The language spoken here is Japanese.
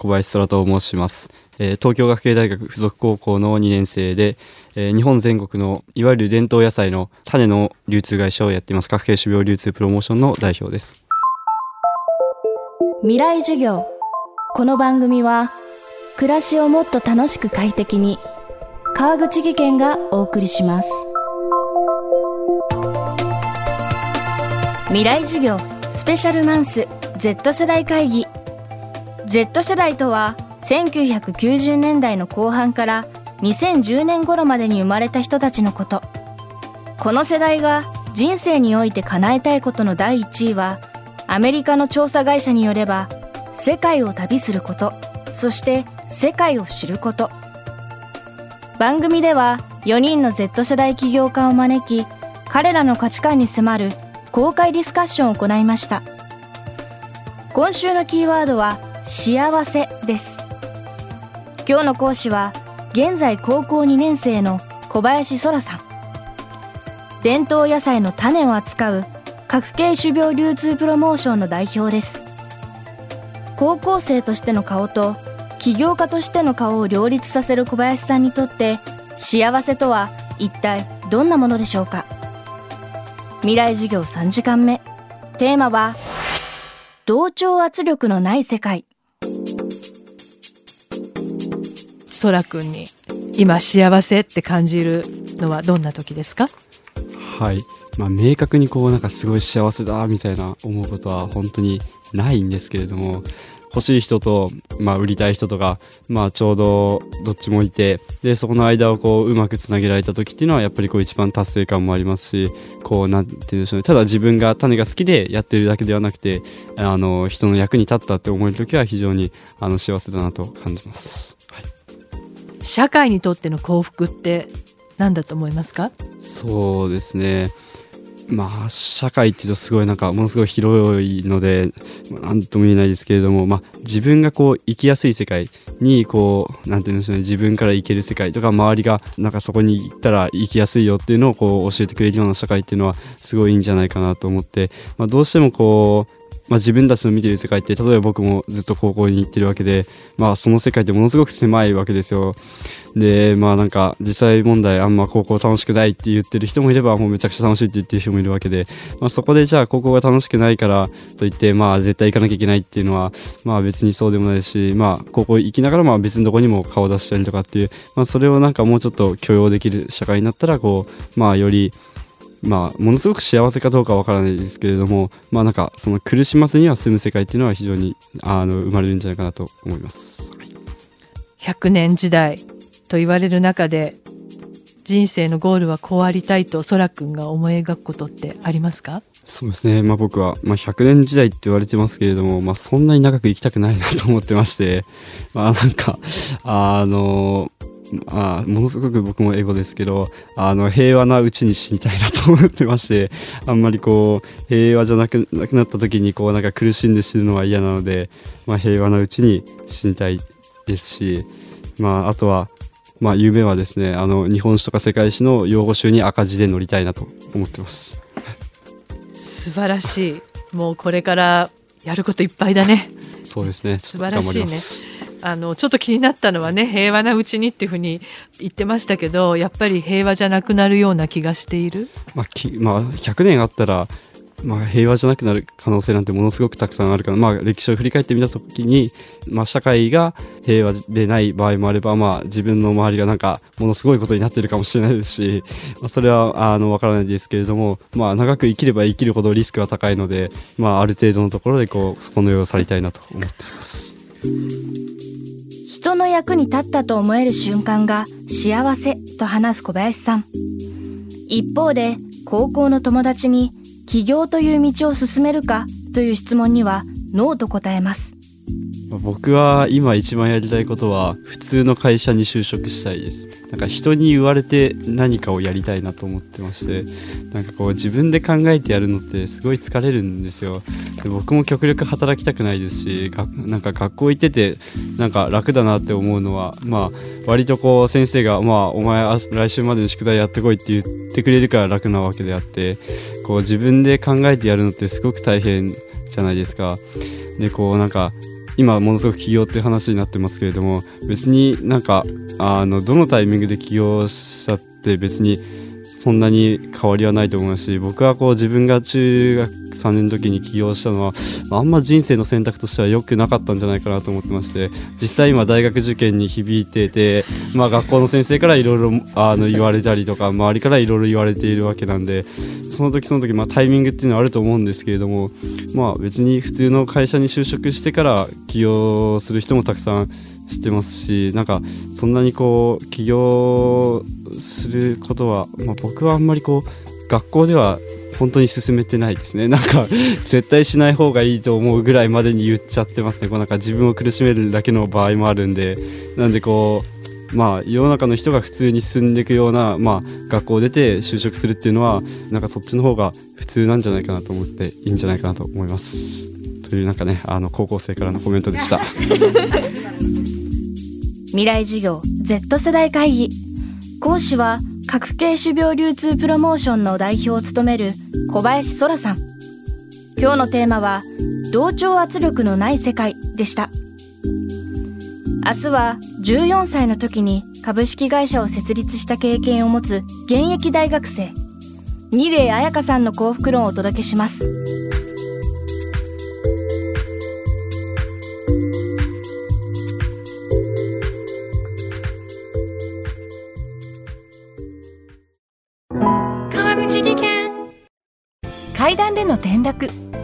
小林空と申します、えー、東京学芸大学附属高校の2年生で、えー、日本全国のいわゆる伝統野菜の種の流通会社をやっています。学芸種苗流通プロモーションの代表です。未来授業。この番組は暮らしをもっと楽しく快適に川口義賢がお送りします。未来授業スペシャルマンス Z 世代会議。Z 世代とは1990年代の後半から2010年頃までに生まれた人たちのこと。この世代が人生において叶えたいことの第1位はアメリカの調査会社によれば世界を旅することそして世界を知ること。番組では4人の Z 世代起業家を招き彼らの価値観に迫る公開ディスカッションを行いました。今週のキーワードは幸せです。今日の講師は現在高校2年生の小林空さん。伝統野菜の種を扱う各系種苗流通プロモーションの代表です。高校生としての顔と起業家としての顔を両立させる小林さんにとって幸せとは一体どんなものでしょうか？未来授業3時間目。テーマは同調圧力のない世界。そらくんに今幸せって感じるのはどんな時ですか？はい。まあ、明確にこうなんかすごい幸せだみたいな思うことは本当にないんですけれども欲しい人と、まあ、売りたい人とか、まあ、ちょうどどっちもいてでそこの間をこううまくつなげられた時っていうのはやっぱりこう一番達成感もありますしこうなんて言うんでしょうね。ただ自分が種が好きでやってるだけではなくてあの人の役に立ったって思える時は非常にあの幸せだなと感じます、社会にとっての幸福って何だと思いますか？そうですね。まあ、社会っていうとすごいなんかものすごい広いので何とも言えないですけれども、まあ、自分がこう生きやすい世界にこうなんていうんでしょうね自分から生ける世界とか周りがなんかそこに行ったら生きやすいよっていうのをこう教えてくれるような社会っていうのはすごいいいんじゃないかなと思って、まあ、どうしてもこうまあ、自分たちの見ている世界って例えば僕もずっと高校に行ってるわけで、まあ、その世界ってものすごく狭いわけですよ。でまあなんか実際問題あんま高校楽しくないって言ってる人もいればもうめちゃくちゃ楽しいって言ってる人もいるわけで、まあ、そこでじゃあ高校が楽しくないからといってまあ絶対行かなきゃいけないっていうのはまあ別にそうでもないしまあ高校行きながらまあ別のとこにも顔出したりとかっていう、まあ、それをなんかもうちょっと許容できる社会になったらこうまあよりまあ、ものすごく幸せかどうかわからないですけれども、まあ、なんかその苦しまずには住む世界っていうのは非常にあの生まれるんじゃないかなと思います。100年時代と言われる中で人生のゴールはこうありたいとそらくんが思い描くことってありますか？そうですね、まあ、僕は、まあ、100年時代って言われてますけれども、まあ、そんなに長く生きたくないなと思ってまして、まあ、なんかあのあものすごく僕もエゴですけどあの平和なうちに死にたいなと思ってましてあんまりこう平和じゃなくなくなった時にこうなんか苦しんで死ぬのは嫌なので、まあ、平和なうちに死にたいですし、まあ、あとは、まあ、夢はですねあの日本史とか世界史の用語集に赤字で乗りたいなと思ってます。素晴らしい。もうこれからやることいっぱいだね。そうですね。素晴らしいねあのちょっと気になったのはね平和なうちにっていうふうに言ってましたけどやっぱり平和じゃなくなるような気がしている、まあきまあ、100年あったらまあ、平和じゃなくなる可能性なんてものすごくたくさんあるから、まあ、歴史を振り返ってみたときに、まあ、社会が平和でない場合もあれば、まあ、自分の周りがなんかものすごいことになってるかもしれないですし、まあ、それはあの分からないですけれども、まあ、長く生きれば生きるほどリスクが高いので、まあ、ある程度のところでこうこの世を去りたいなと思っています。人の役に立ったと思える瞬間が幸せと話す小林さん。一方で高校の友達に起業という道を進めるかという質問にはノーと答えます。僕は今一番やりたいことは普通の会社に就職したいです。なんか人に言われて何かをやりたいなと思ってましてなんかこう自分で考えてやるのってすごい疲れるんですよ。で僕も極力働きたくないですしなんか学校行っててなんか楽だなって思うのはまあ割とこう先生がまあお前来週までの宿題やってこいって言ってくれるから楽なわけであってこう自分で考えてやるのってすごく大変じゃないですか。でこうなんか今ものすごく起業っていう話になってますけれども別になんかあのどのタイミングで起業しちゃって別にそんなに変わりはないと思いますし僕はこう自分が中学3年の時に起業したのはあんま人生の選択としては良くなかったんじゃないかなと思ってまして実際今大学受験に響いてて、まあ、学校の先生からいろいろ言われたりとか周りからいろいろ言われているわけなんでその時その時、まあ、タイミングっていうのはあると思うんですけれども、まあ、別に普通の会社に就職してから起業する人もたくさん知ってますしなんかそんなにこう起業することは、まあ、僕はあんまりこう学校では本当に進めてないですね。なんか絶対しない方がいいと思うぐらいまでに言っちゃってますね。こうなんか自分を苦しめるだけの場合もあるんで。なんでこうまあ世の中の人が普通に進んでいくような、まあ、学校を出て就職するっていうのはなんかそっちの方が普通なんじゃないかなと思っていいんじゃないかなと思います。というなんかねあの高校生からのコメントでした。未来事業 Z 世代会議。講師は核系種苗流通プロモーションの代表を務める小林空さん。今日のテーマは同調圧力のない世界でした。明日は14歳の時に株式会社を設立した経験を持つ現役大学生二礼彩香さんの幸福論をお届けします。